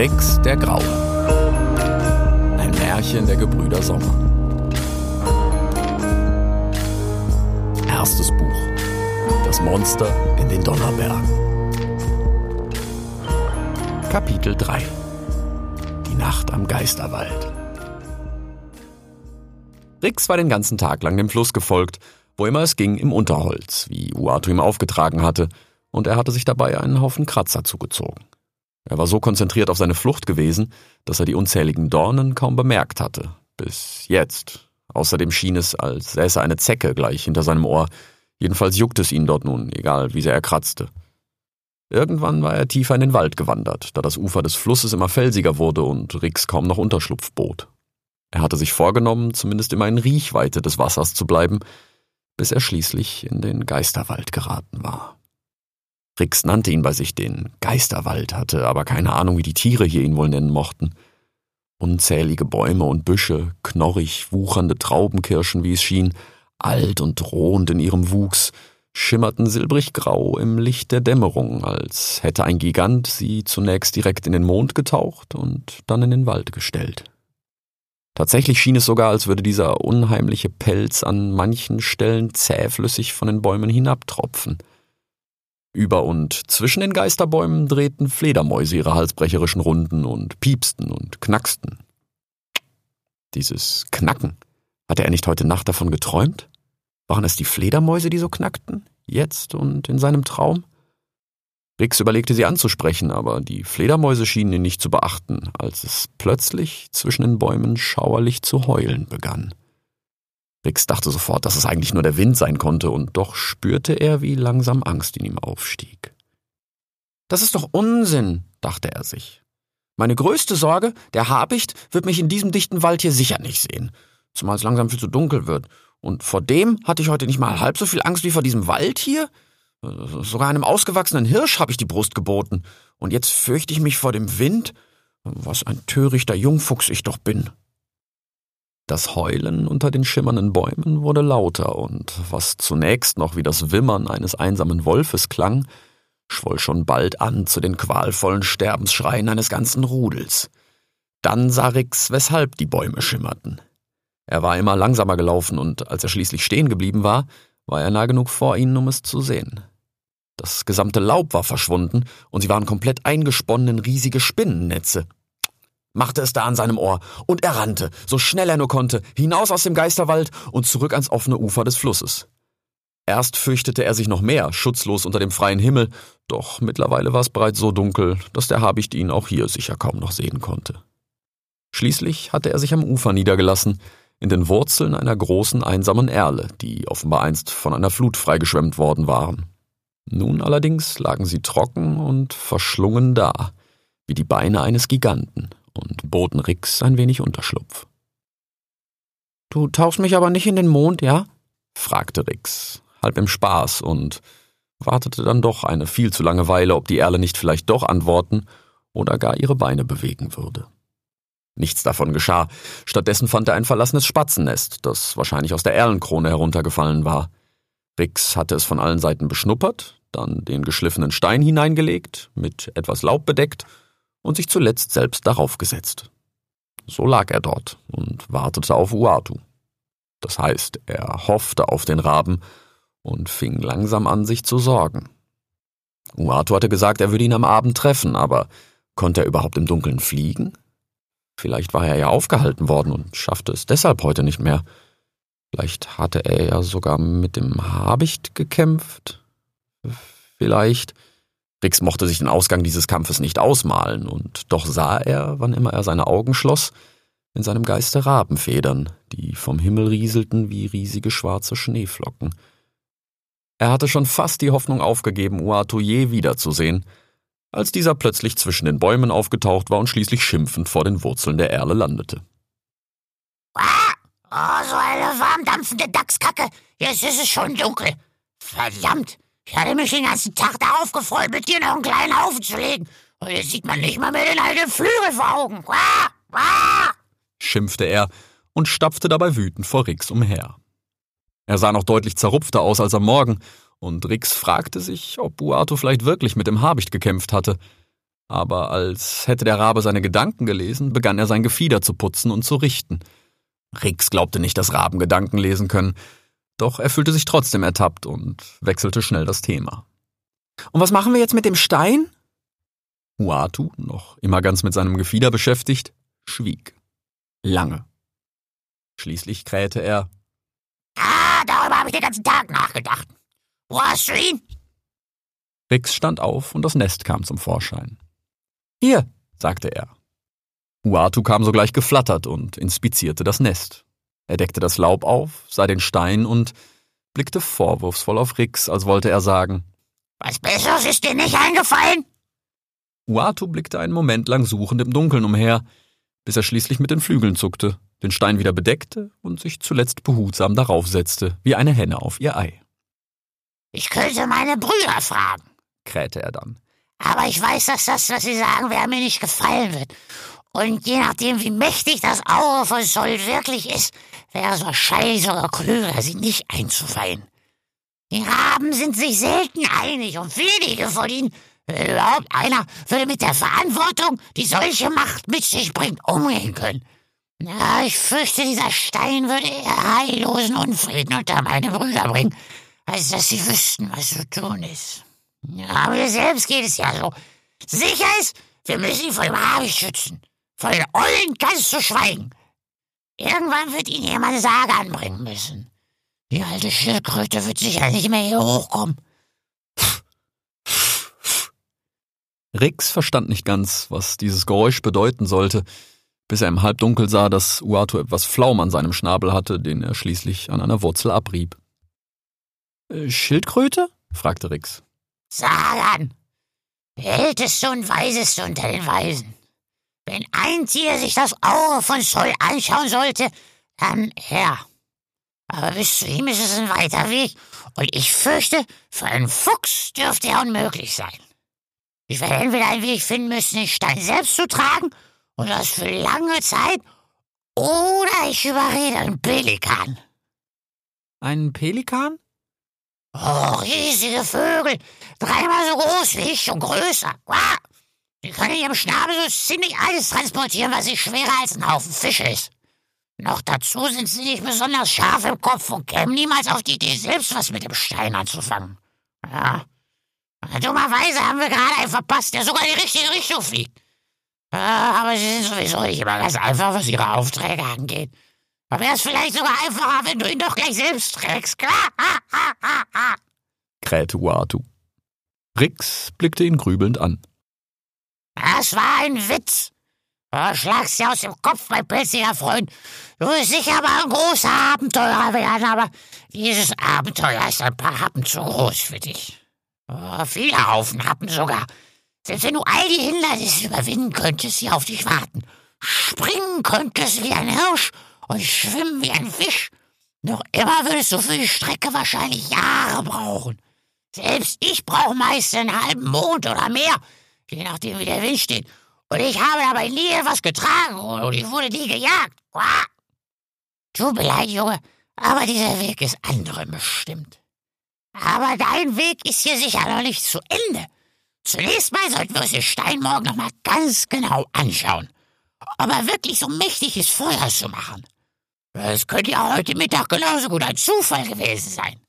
Rix der Graue. Ein Märchen der Gebrüder Sommer. Erstes Buch. Das Monster in den Donnerbergen. Kapitel 3. Die Nacht am Geisterwald. Rix war den ganzen Tag lang dem Fluss gefolgt, es ging im Unterholz, wie Uatu ihm aufgetragen hatte, und er hatte sich dabei einen Haufen Kratzer zugezogen. Er war so konzentriert auf seine Flucht gewesen, dass er die unzähligen Dornen kaum bemerkt hatte. Bis jetzt. Außerdem schien es, als säße eine Zecke gleich hinter seinem Ohr. Jedenfalls juckte es ihn dort nun, egal wie sehr er kratzte. Irgendwann war er tiefer in den Wald gewandert, da das Ufer des Flusses immer felsiger wurde und Rix kaum noch Unterschlupf bot. Er hatte sich vorgenommen, zumindest immer in Riechweite des Wassers zu bleiben, bis er schließlich in den Geisterwald geraten war. Rix nannte ihn bei sich den Geisterwald, hatte aber keine Ahnung, wie die Tiere hier ihn wohl nennen mochten. Unzählige Bäume und Büsche, knorrig wuchernde Traubenkirschen, wie es schien, alt und drohend in ihrem Wuchs, schimmerten silbrig grau im Licht der Dämmerung, als hätte ein Gigant sie zunächst direkt in den Mond getaucht und dann in den Wald gestellt. Tatsächlich schien es sogar, als würde dieser unheimliche Pelz an manchen Stellen zähflüssig von den Bäumen hinabtropfen – über und zwischen den Geisterbäumen drehten Fledermäuse ihre halsbrecherischen Runden und piepsten und knacksten. Dieses Knacken, hatte er nicht heute Nacht davon geträumt? Waren es die Fledermäuse, die so knackten? Jetzt und in seinem Traum? Rix überlegte sie anzusprechen, aber die Fledermäuse schienen ihn nicht zu beachten, als es plötzlich zwischen den Bäumen schauerlich zu heulen begann. Rix dachte sofort, dass es eigentlich nur der Wind sein konnte, und doch spürte er, wie langsam Angst in ihm aufstieg. Das ist doch Unsinn, dachte er sich. Meine größte Sorge, der Habicht, wird mich in diesem dichten Wald hier sicher nicht sehen, zumal es langsam viel zu dunkel wird. Und vor dem hatte ich heute nicht mal halb so viel Angst wie vor diesem Wald hier. Sogar einem ausgewachsenen Hirsch habe ich die Brust geboten. Und jetzt fürchte ich mich vor dem Wind. Was ein törichter Jungfuchs ich doch bin. Das Heulen unter den schimmernden Bäumen wurde lauter, und was zunächst noch wie das Wimmern eines einsamen Wolfes klang, schwoll schon bald an zu den qualvollen Sterbensschreien eines ganzen Rudels. Dann sah Rix, weshalb die Bäume schimmerten. Er war immer langsamer gelaufen, und als er schließlich stehen geblieben war, war er nah genug vor ihnen, um es zu sehen. Das gesamte Laub war verschwunden, und sie waren komplett eingesponnen in riesige Spinnennetze, machte es da an seinem Ohr, und er rannte, so schnell er nur konnte, hinaus aus dem Geisterwald und zurück ans offene Ufer des Flusses. Erst fürchtete er sich noch mehr, schutzlos unter dem freien Himmel, doch mittlerweile war es bereits so dunkel, dass der Habicht ihn auch hier sicher kaum noch sehen konnte. Schließlich hatte er sich am Ufer niedergelassen, in den Wurzeln einer großen einsamen Erle, die offenbar einst von einer Flut freigeschwemmt worden waren. Nun allerdings lagen sie trocken und verschlungen da, wie die Beine eines Giganten und boten Rix ein wenig Unterschlupf. Du tauchst mich aber nicht in den Mond, ja? fragte Rix, halb im Spaß und wartete dann doch eine viel zu lange Weile, ob die Erle nicht vielleicht doch antworten oder gar ihre Beine bewegen würde. Nichts davon geschah. Stattdessen fand er ein verlassenes Spatzennest, das wahrscheinlich aus der Erlenkrone heruntergefallen war. Rix hatte es von allen Seiten beschnuppert, dann den geschliffenen Stein hineingelegt, mit etwas Laub bedeckt und sich zuletzt selbst darauf gesetzt. So lag er dort und wartete auf Uatu. Das heißt, er hoffte auf den Raben und fing langsam an, sich zu sorgen. Uatu hatte gesagt, er würde ihn am Abend treffen, aber konnte er überhaupt im Dunkeln fliegen? Vielleicht war er ja aufgehalten worden und schaffte es deshalb heute nicht mehr. Vielleicht hatte er ja sogar mit dem Habicht gekämpft. Vielleicht Rix mochte sich den Ausgang dieses Kampfes nicht ausmalen, und doch sah er, wann immer er seine Augen schloss, in seinem Geiste Rabenfedern, die vom Himmel rieselten wie riesige schwarze Schneeflocken. Er hatte schon fast die Hoffnung aufgegeben, Uatu je wiederzusehen, als dieser plötzlich zwischen den Bäumen aufgetaucht war und schließlich schimpfend vor den Wurzeln der Erle landete. Ah, oh, so eine warmdampfende Dachskacke. Jetzt ist es schon dunkel. Verdammt, ich hatte mich den ganzen Tag darauf gefreut, mit dir noch einen kleinen Haufen zu legen. Und jetzt sieht man nicht mal mehr den alten Flügel vor Augen. Wah, wah, schimpfte er und stapfte dabei wütend vor Rix umher. Er sah noch deutlich zerrupfter aus als am Morgen, und Rix fragte sich, ob Uatu vielleicht wirklich mit dem Habicht gekämpft hatte. Aber als hätte der Rabe seine Gedanken gelesen, begann er sein Gefieder zu putzen und zu richten. Rix glaubte nicht, dass Raben Gedanken lesen können, doch er fühlte sich trotzdem ertappt und wechselte schnell das Thema. Und was machen wir jetzt mit dem Stein? Uatu, noch immer ganz mit seinem Gefieder beschäftigt, schwieg. Lange. Schließlich krähte er. Ah, darüber habe ich den ganzen Tag nachgedacht. Wo hast du ihn? Rix stand auf und das Nest kam zum Vorschein. Hier, sagte er. Uatu kam sogleich geflattert und inspizierte das Nest. Er deckte das Laub auf, sah den Stein und blickte vorwurfsvoll auf Rix, als wollte er sagen: Was Besseres ist dir nicht eingefallen? Uatu blickte einen Moment lang suchend im Dunkeln umher, bis er schließlich mit den Flügeln zuckte, den Stein wieder bedeckte und sich zuletzt behutsam darauf setzte, wie eine Henne auf ihr Ei. Ich könnte meine Brüder fragen, krähte er dann. Aber ich weiß, dass das, was sie sagen werden, mir nicht gefallen wird. Und je nachdem, wie mächtig das Auge von Sol wirklich ist, wäre es wahrscheinlich sogar klüger, sie nicht einzuweihen. Die Raben sind sich selten einig und wenige von ihnen, überhaupt einer, würde mit der Verantwortung, die solche Macht mit sich bringt, umgehen können. Ja, ich fürchte, dieser Stein würde eher heillosen Unfrieden unter meine Brüder bringen, als dass sie wüssten, was zu tun ist. Ja, mir selbst geht es ja so. Sicher ist, wir müssen ihn vor dem Habicht schützen. Vor den Ollen kannst du schweigen. Irgendwann wird ihn jemand eine Sage anbringen müssen. Die alte Schildkröte wird sicher nicht mehr hier hochkommen. Rix verstand nicht ganz, was dieses Geräusch bedeuten sollte, bis er im Halbdunkel sah, dass Uatu etwas Flaum an seinem Schnabel hatte, den er schließlich an einer Wurzel abrieb. Äh, Schildkröte? fragte Rix. Sagan, älteste und weiseste unter den Weisen. Wenn ein Tier sich das Auge von Sol anschauen sollte, dann er. Aber bis zu ihm ist es ein weiter Weg, und ich fürchte, für einen Fuchs dürfte er unmöglich sein. Ich werde entweder einen Weg finden müssen, den Stein selbst zu tragen, und das für lange Zeit, oder ich überrede einen Pelikan. Einen Pelikan? Oh, riesige Vögel, dreimal so groß wie ich und größer. Quah. Die können in ihrem Schnabel so ziemlich alles transportieren, was nicht schwerer als ein Haufen Fische ist. Noch dazu sind sie nicht besonders scharf im Kopf und kämen niemals auf die Idee, selbst was mit dem Stein anzufangen. Ja. Dummerweise haben wir gerade einen verpasst, der sogar in die richtige Richtung fliegt. Aber sie sind sowieso nicht immer ganz einfach, was ihre Aufträge angeht. Aber wäre es vielleicht sogar einfacher, wenn du ihn doch gleich selbst trägst, klar? krähte Uatu. Rix blickte ihn grübelnd an. Das war ein Witz. Du schlagst dir aus dem Kopf, mein pelziger Freund. Du wirst sicher mal ein großer Abenteurer werden, aber dieses Abenteuer ist ein paar Happen zu groß für dich. Oh, viele Haufen Happen sogar. Selbst wenn du all die Hindernisse überwinden könntest, sie auf dich warten. Springen könntest wie ein Hirsch und schwimmen wie ein Fisch. Noch immer würdest du für die Strecke wahrscheinlich Jahre brauchen. Selbst ich brauche meist einen halben Mond oder mehr, je nachdem wie der Wind steht. Und ich habe dabei nie etwas getragen und ich wurde nie gejagt. Tut mir leid, Junge, aber dieser Weg ist anderen bestimmt. Aber dein Weg ist hier sicher noch nicht zu Ende. Zunächst mal sollten wir uns den Stein morgen noch mal ganz genau anschauen. Ob er wirklich so mächtig ist, Feuer zu machen. Es könnte ja heute Mittag genauso gut ein Zufall gewesen sein.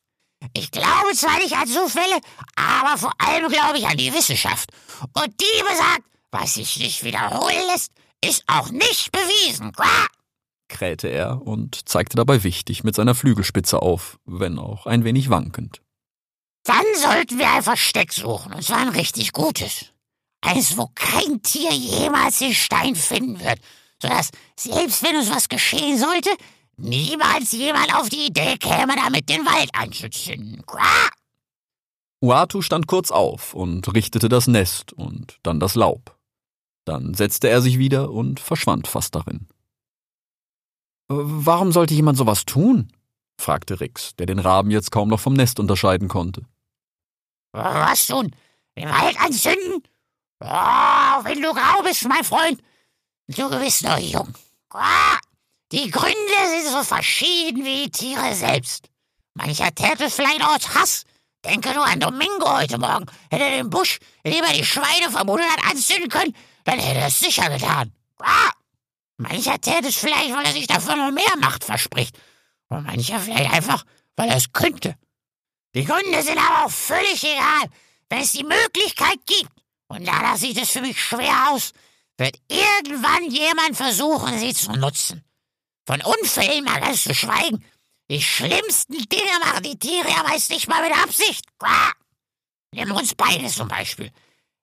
Ich glaube zwar nicht an Zufälle, aber vor allem glaube ich an die Wissenschaft. Und die besagt, was sich nicht wiederholen lässt, ist auch nicht bewiesen. Qua? krähte er und zeigte dabei wichtig mit seiner Flügelspitze auf, wenn auch ein wenig wankend. Dann sollten wir ein Versteck suchen, und zwar ein richtig gutes. Eines, wo kein Tier jemals den Stein finden wird, sodass, selbst wenn uns was geschehen sollte, niemals jemand auf die Idee käme, damit den Wald anzuzünden. Qua? Uatu stand kurz auf und richtete das Nest und dann das Laub. Dann setzte er sich wieder und verschwand fast darin. Warum sollte jemand sowas tun? fragte Rix, der den Raben jetzt kaum noch vom Nest unterscheiden konnte. Was tun? Den Wald anzünden? Oh, wenn du grau bist, mein Freund, du bist noch jung. Oh, die Gründe sind so verschieden wie die Tiere selbst. Mancher täte es vielleicht aus Hass. Denke nur an Domingo heute Morgen. Hätte er den Busch, in dem er die Schweine vermutet hat, anzünden können, dann hätte er es sicher getan. Ah! Mancher täte es vielleicht, weil er sich dafür noch mehr Macht verspricht. Und mancher vielleicht einfach, weil er es könnte. Die Gründe sind aber auch völlig egal. Wenn es die Möglichkeit gibt, und danach sieht es für mich schwer aus, wird irgendwann jemand versuchen, sie zu nutzen. Von Unfällen mal ganz zu schweigen. Die schlimmsten Dinge machen die Tiere ja meist nicht mal mit Absicht. Quah! Nimm uns beide zum Beispiel.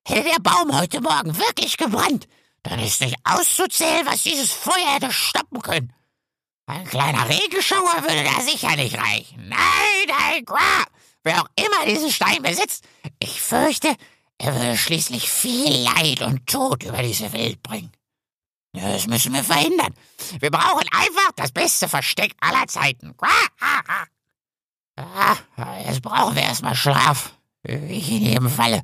Hätte der Baum heute Morgen wirklich gebrannt, dann ist nicht auszuzählen, was dieses Feuer hätte stoppen können. Ein kleiner Regenschauer würde da sicher nicht reichen. Nein, nein, quah! Wer auch immer diesen Stein besitzt, ich fürchte, er würde schließlich viel Leid und Tod über diese Welt bringen. Das müssen wir verhindern. Wir brauchen einfach das beste Versteck aller Zeiten. Jetzt brauchen wir erstmal Schlaf. Ich in jedem Falle.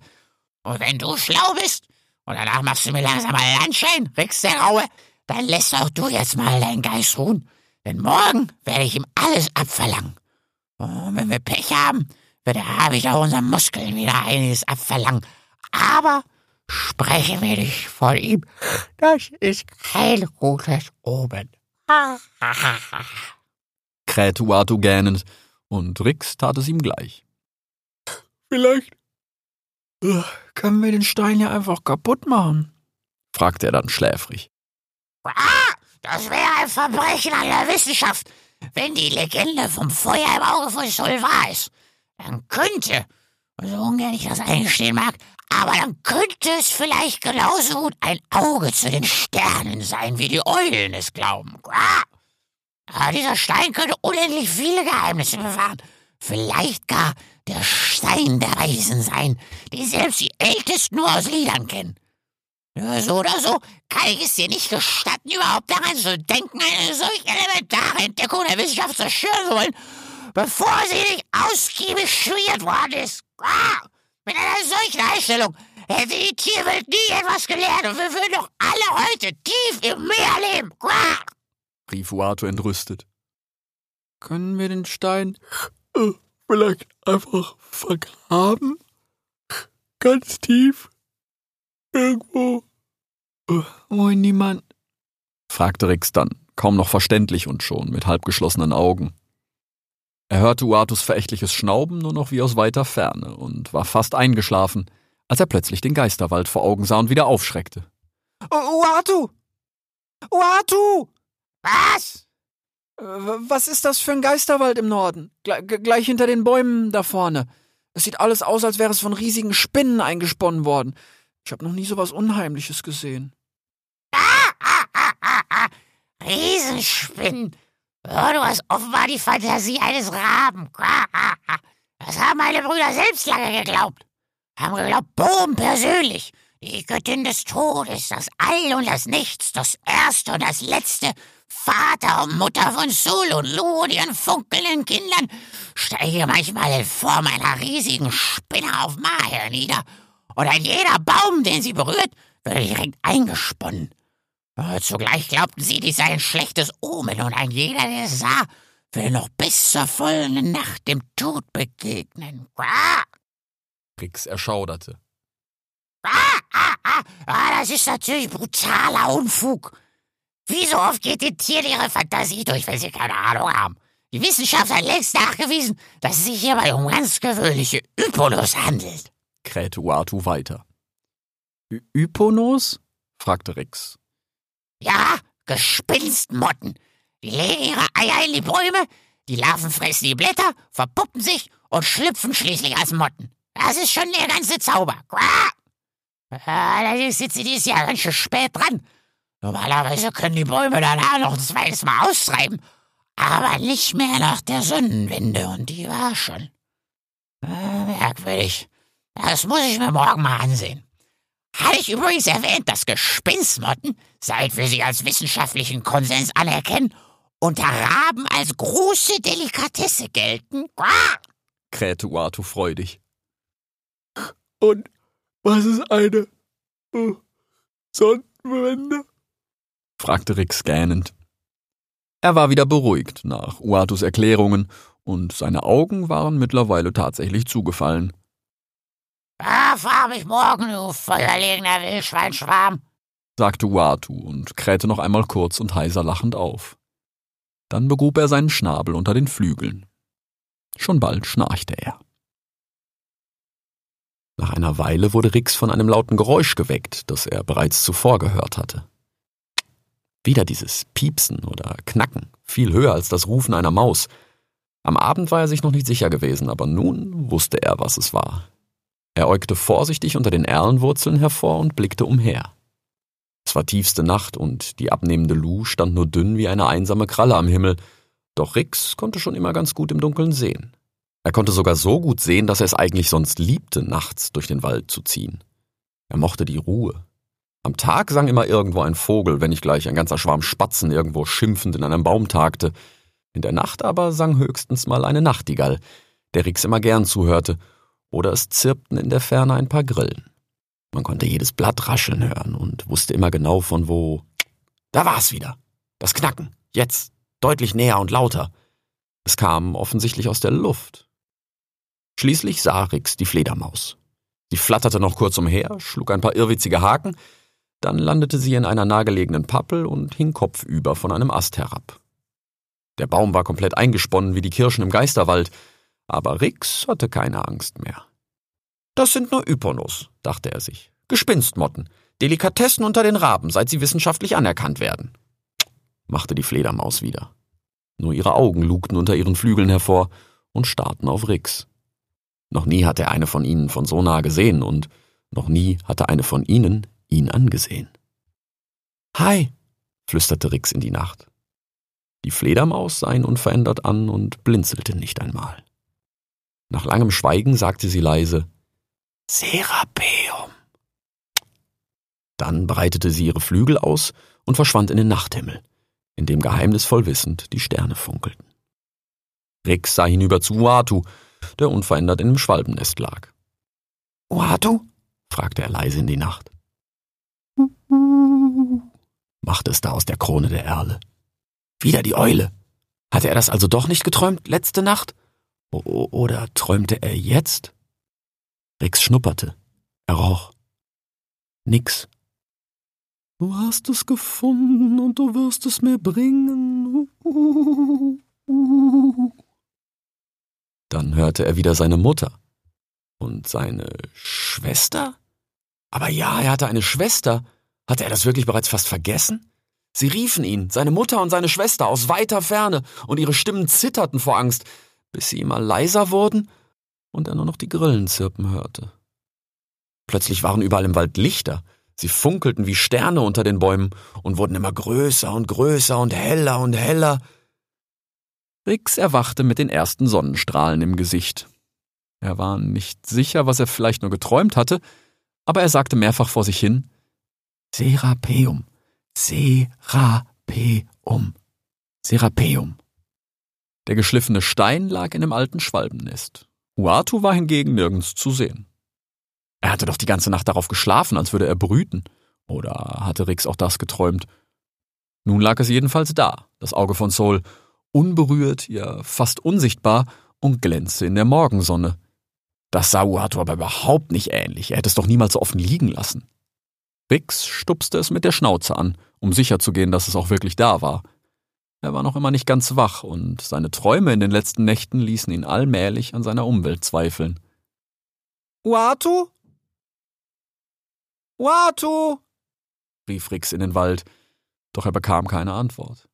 Und wenn du schlau bist und danach machst du mir langsam mal Landschein, Rix der Raue, dann lässt auch du jetzt mal deinen Geist ruhen. Denn morgen werde ich ihm alles abverlangen. Und wenn wir Pech haben, wird der Habicht auch unseren Muskeln wieder einiges abverlangen. Aber spreche mir nicht von ihm. Das ist kein gutes Omen. krähte Uatu gähnend, und Rix tat es ihm gleich. Vielleicht äh, können wir den Stein ja einfach kaputt machen, fragte er dann schläfrig. Ah, das wäre ein Verbrechen an der Wissenschaft. Wenn die Legende vom Feuer im Auge von Sol wahr ist, dann könnte, so ungern ich das eingestehen mag, aber dann könnte es vielleicht genauso gut ein Auge zu den Sternen sein, wie die Eulen es glauben. Aber dieser Stein könnte unendlich viele Geheimnisse bewahren. Vielleicht gar der Stein der Weisen sein, den selbst die Ältesten nur aus Liedern kennen. So oder so kann ich es dir nicht gestatten, überhaupt daran zu denken, eine solch elementare Entdeckung der Wissenschaft zerstören zu wollen, bevor sie nicht ausgiebig studiert worden ist. Ah, mit einer solchen Einstellung hätte die Tierwelt nie etwas gelernt und wir würden doch alle heute tief im Meer leben. Ah. rief Uatu entrüstet. Können wir den Stein äh, vielleicht einfach vergraben? Ganz tief? Irgendwo? Äh, wo niemand? fragte Rix dann, kaum noch verständlich und schon mit halbgeschlossenen Augen. Er hörte Uatus verächtliches Schnauben nur noch wie aus weiter Ferne und war fast eingeschlafen, als er plötzlich den Geisterwald vor Augen sah und wieder aufschreckte. Uatu! Uatu! Was? Was ist das für ein Geisterwald im Norden? Gle gleich hinter den Bäumen da vorne. Es sieht alles aus, als wäre es von riesigen Spinnen eingesponnen worden. Ich habe noch nie so was Unheimliches gesehen. Ah, ah, ah, ah, ah. Riesenspinnen. Oh, du hast offenbar die Fantasie eines Raben. Das haben meine Brüder selbst lange geglaubt. Haben geglaubt, Bohm persönlich, die Göttin des Todes, das All und das Nichts, das Erste und das Letzte, Vater und Mutter von Sul und Lu und ihren funkelnden Kindern, steige manchmal in Form einer riesigen Spinne auf Maher nieder. Und ein jeder Baum, den sie berührt, wird direkt eingesponnen. Zugleich glaubten sie, dies sei ein schlechtes Omen, und ein jeder, der es sah, will noch bis zur folgenden Nacht dem Tod begegnen. Ah! Rix erschauderte. Ah, ah, ah, ah, das ist natürlich brutaler Unfug. Wie so oft geht den Tieren ihre Fantasie durch, wenn sie keine Ahnung haben. Die Wissenschaft hat längst nachgewiesen, dass es sich hierbei um ganz gewöhnliche Hyponos handelt. krähte Uatu weiter. Hyponos? fragte Rix. Ja, Gespinstmotten. Die legen ihre Eier in die Bäume, die Larven fressen die Blätter, verpuppen sich und schlüpfen schließlich als Motten. Das ist schon der ganze Zauber. Allerdings sind sie dieses Jahr ganz schön spät dran. Normalerweise können die Bäume danach noch ein zweites Mal austreiben, aber nicht mehr nach der Sonnenwende, und die war schon. Äh, merkwürdig. Das muss ich mir morgen mal ansehen. Hatte ich übrigens erwähnt, dass Gespinstmotten, seit wir sie als wissenschaftlichen Konsens anerkennen, unter Raben als große Delikatesse gelten? Quah! krähte Uatu freudig. Und was ist eine äh, Sonnenwende? fragte Rix gähnend. Er war wieder beruhigt nach Uatus Erklärungen und seine Augen waren mittlerweile tatsächlich zugefallen. Da fahr mich morgen, du feuerlegender Wildschweinschwarm, sagte Uatu und krähte noch einmal kurz und heiser lachend auf. Dann begrub er seinen Schnabel unter den Flügeln. Schon bald schnarchte er. Nach einer Weile wurde Rix von einem lauten Geräusch geweckt, das er bereits zuvor gehört hatte. Wieder dieses Piepsen oder Knacken, viel höher als das Rufen einer Maus. Am Abend war er sich noch nicht sicher gewesen, aber nun wusste er, was es war. Er äugte vorsichtig unter den Erlenwurzeln hervor und blickte umher. Es war tiefste Nacht und die abnehmende Lu stand nur dünn wie eine einsame Kralle am Himmel, doch Rix konnte schon immer ganz gut im Dunkeln sehen. Er konnte sogar so gut sehen, dass er es eigentlich sonst liebte, nachts durch den Wald zu ziehen. Er mochte die Ruhe. Am Tag sang immer irgendwo ein Vogel, wenn nicht gleich ein ganzer Schwarm Spatzen irgendwo schimpfend in einem Baum tagte. In der Nacht aber sang höchstens mal eine Nachtigall, der Rix immer gern zuhörte, oder es zirpten in der Ferne ein paar Grillen. Man konnte jedes Blatt rascheln hören und wusste immer genau von wo. Da war es wieder. Das Knacken. Jetzt. Deutlich näher und lauter. Es kam offensichtlich aus der Luft. Schließlich sah Rix die Fledermaus. Sie flatterte noch kurz umher, schlug ein paar irrwitzige Haken, dann landete sie in einer nahegelegenen Pappel und hing kopfüber von einem Ast herab. Der Baum war komplett eingesponnen wie die Kirschen im Geisterwald, aber Rix hatte keine Angst mehr. Das sind nur Yponos, dachte er sich. Gespinstmotten, Delikatessen unter den Raben, seit sie wissenschaftlich anerkannt werden, machte die Fledermaus wieder. Nur ihre Augen lugten unter ihren Flügeln hervor und starrten auf Rix. Noch nie hatte er eine von ihnen von so nah gesehen und noch nie hatte eine von ihnen ihn angesehen. Hi, flüsterte Rix in die Nacht. Die Fledermaus sah ihn unverändert an und blinzelte nicht einmal. Nach langem Schweigen sagte sie leise Serapeum. Dann breitete sie ihre Flügel aus und verschwand in den Nachthimmel, in dem geheimnisvoll wissend die Sterne funkelten. Rix sah hinüber zu Uatu, der unverändert in dem Schwalbennest lag. Uatu? fragte er leise in die Nacht. machte es da aus der Krone der Erle. Wieder die Eule. Hatte er das also doch nicht geträumt letzte Nacht? O oder träumte er jetzt? Rex schnupperte. Er roch. Nix. Du hast es gefunden und du wirst es mir bringen. Dann hörte er wieder seine Mutter. Und seine Schwester? Aber ja, er hatte eine Schwester. Hatte er das wirklich bereits fast vergessen? Sie riefen ihn, seine Mutter und seine Schwester, aus weiter Ferne, und ihre Stimmen zitterten vor Angst, bis sie immer leiser wurden und er nur noch die Grillen zirpen hörte. Plötzlich waren überall im Wald Lichter, sie funkelten wie Sterne unter den Bäumen und wurden immer größer und größer und heller und heller. Rix erwachte mit den ersten Sonnenstrahlen im Gesicht. Er war nicht sicher, was er vielleicht nur geträumt hatte, aber er sagte mehrfach vor sich hin Serapeum, Serapeum, Serapeum. Der geschliffene Stein lag in dem alten Schwalbennest. Uatu war hingegen nirgends zu sehen. Er hatte doch die ganze Nacht darauf geschlafen, als würde er brüten. Oder hatte Rix auch das geträumt? Nun lag es jedenfalls da, das Auge von Sol, unberührt, ja fast unsichtbar und glänzte in der Morgensonne. Das sah Uatu aber überhaupt nicht ähnlich, er hätte es doch niemals so offen liegen lassen. Rix stupste es mit der Schnauze an, um sicherzugehen, dass es auch wirklich da war. Er war noch immer nicht ganz wach und seine Träume in den letzten Nächten ließen ihn allmählich an seiner Umwelt zweifeln. Uatu? Uatu? rief Rix in den Wald, doch er bekam keine Antwort.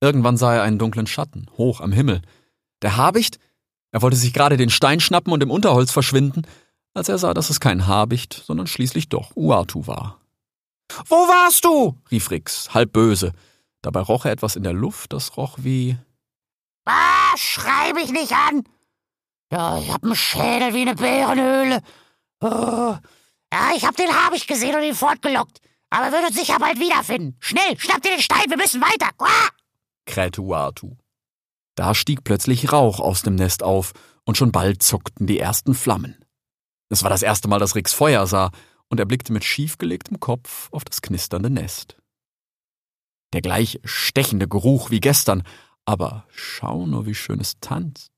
Irgendwann sah er einen dunklen Schatten, hoch am Himmel. Der Habicht? Er wollte sich gerade den Stein schnappen und im Unterholz verschwinden, als er sah, dass es kein Habicht, sondern schließlich doch Uatu war. Wo warst du? rief Rix, halb böse. Dabei roch er etwas in der Luft, das roch wie. Ah, schrei mich nicht an! Ja, ich hab einen Schädel wie eine Bärenhöhle. Oh. Ja, ich hab den Habicht gesehen und ihn fortgelockt. Aber er wird uns sicher bald wiederfinden. Schnell, schnapp dir den Stein, wir müssen weiter. Ah! krähte Uatu. Da stieg plötzlich Rauch aus dem Nest auf, und schon bald zuckten die ersten Flammen. Es war das erste Mal, dass Rix Feuer sah, und er blickte mit schiefgelegtem Kopf auf das knisternde Nest. Der gleich stechende Geruch wie gestern, Aber schau nur, wie schön es tanzt.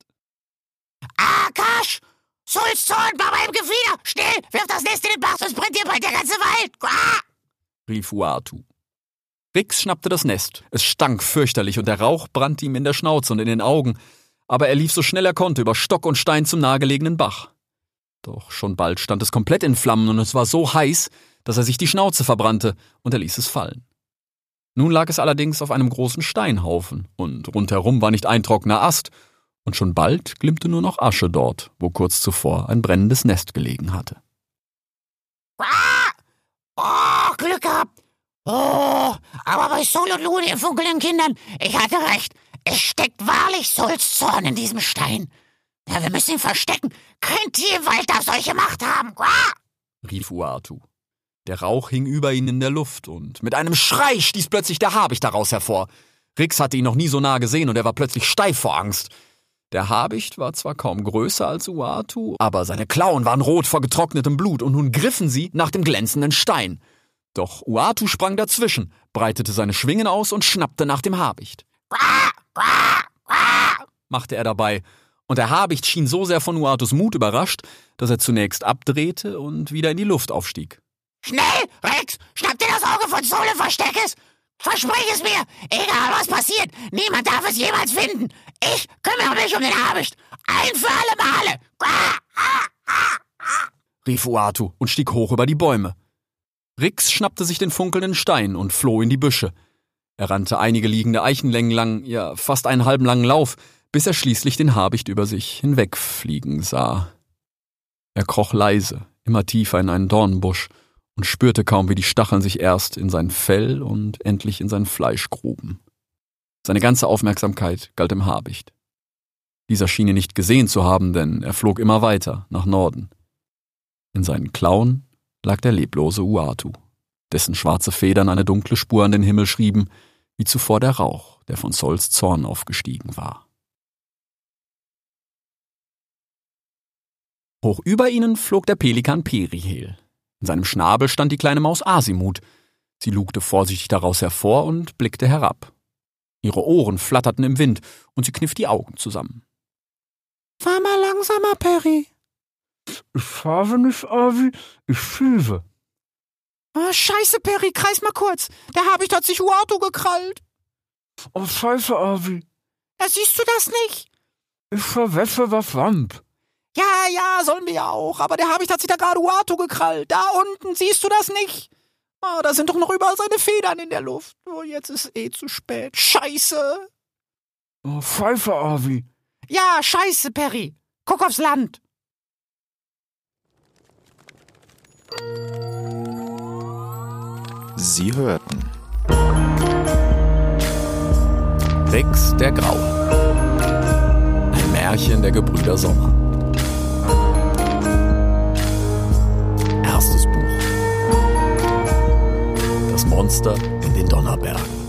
Akash! Sulzorn, bei meinem Gefieder! Schnell! Wirf das Nest in den Bach, sonst brennt dir bald der ganze Wald! Ah! rief Uatu. Rix schnappte das Nest. Es stank fürchterlich und der Rauch brannte ihm in der Schnauze und in den Augen. Aber er lief so schnell er konnte über Stock und Stein zum nahegelegenen Bach. Doch schon bald stand es komplett in Flammen und es war so heiß, dass er sich die Schnauze verbrannte und er ließ es fallen. Nun lag es allerdings auf einem großen Steinhaufen und rundherum war nicht ein trockener Ast und schon bald glimmte nur noch Asche dort, wo kurz zuvor ein brennendes Nest gelegen hatte. Ah! Oh, Glück gehabt! Oh, aber bei Sol und Lu, den funkelnden Kindern, ich hatte recht. Es steckt wahrlich Sols Zorn in diesem Stein. Ja, wir müssen ihn verstecken. Kein Tier im Wald darf solche Macht haben. Ah! rief Uatu. Der Rauch hing über ihn in der Luft und mit einem Schrei stieß plötzlich der Habicht daraus hervor. Rix hatte ihn noch nie so nah gesehen und er war plötzlich steif vor Angst. Der Habicht war zwar kaum größer als Uatu, aber seine Klauen waren rot vor getrocknetem Blut und nun griffen sie nach dem glänzenden Stein. Doch Uatu sprang dazwischen, breitete seine Schwingen aus und schnappte nach dem Habicht. machte er dabei, und der Habicht schien so sehr von Uatus Mut überrascht, dass er zunächst abdrehte und wieder in die Luft aufstieg. Schnell, Rex, schnapp dir das Auge von und versteck es. Versprich es mir, egal was passiert, niemand darf es jemals finden. Ich kümmere mich um den Habicht. Ein für alle Male. rief Uatu und stieg hoch über die Bäume. Rix schnappte sich den funkelnden Stein und floh in die Büsche. Er rannte einige liegende Eichenlängen lang, ja fast einen halben langen Lauf, bis er schließlich den Habicht über sich hinwegfliegen sah. Er kroch leise, immer tiefer in einen Dornbusch und spürte kaum, wie die Stacheln sich erst in sein Fell und endlich in sein Fleisch gruben. Seine ganze Aufmerksamkeit galt dem Habicht. Dieser schien ihn nicht gesehen zu haben, denn er flog immer weiter nach Norden. In seinen Klauen lag der leblose Uatu, dessen schwarze Federn eine dunkle Spur an den Himmel schrieben, wie zuvor der Rauch, der von Sols Zorn aufgestiegen war. Hoch über ihnen flog der Pelikan Perihel. In seinem Schnabel stand die kleine Maus Asimut. Sie lugte vorsichtig daraus hervor und blickte herab. Ihre Ohren flatterten im Wind und sie kniff die Augen zusammen. Fahr mal langsamer, Perry. Ich fahre nicht, Avi, ich schiebe. Oh, scheiße, Perry, kreis mal kurz. Der Habicht hat sich Uatu gekrallt. Oh, scheiße, Avi. Ja, siehst du das nicht? Ich verwesse was Wamp. Ja, ja, sollen wir ja auch. Aber der Habicht hat sich da gerade Uatu gekrallt. Da unten, siehst du das nicht? Oh, da sind doch noch überall seine Federn in der Luft. Oh, jetzt ist eh zu spät. Scheiße. Oh, Pfeife, Avi. Ja, scheiße, Perry. Guck aufs Land. Sie hörten Rex der Graue. Ein Märchen der Gebrüder Sommer. Monster in den Donnerbergen.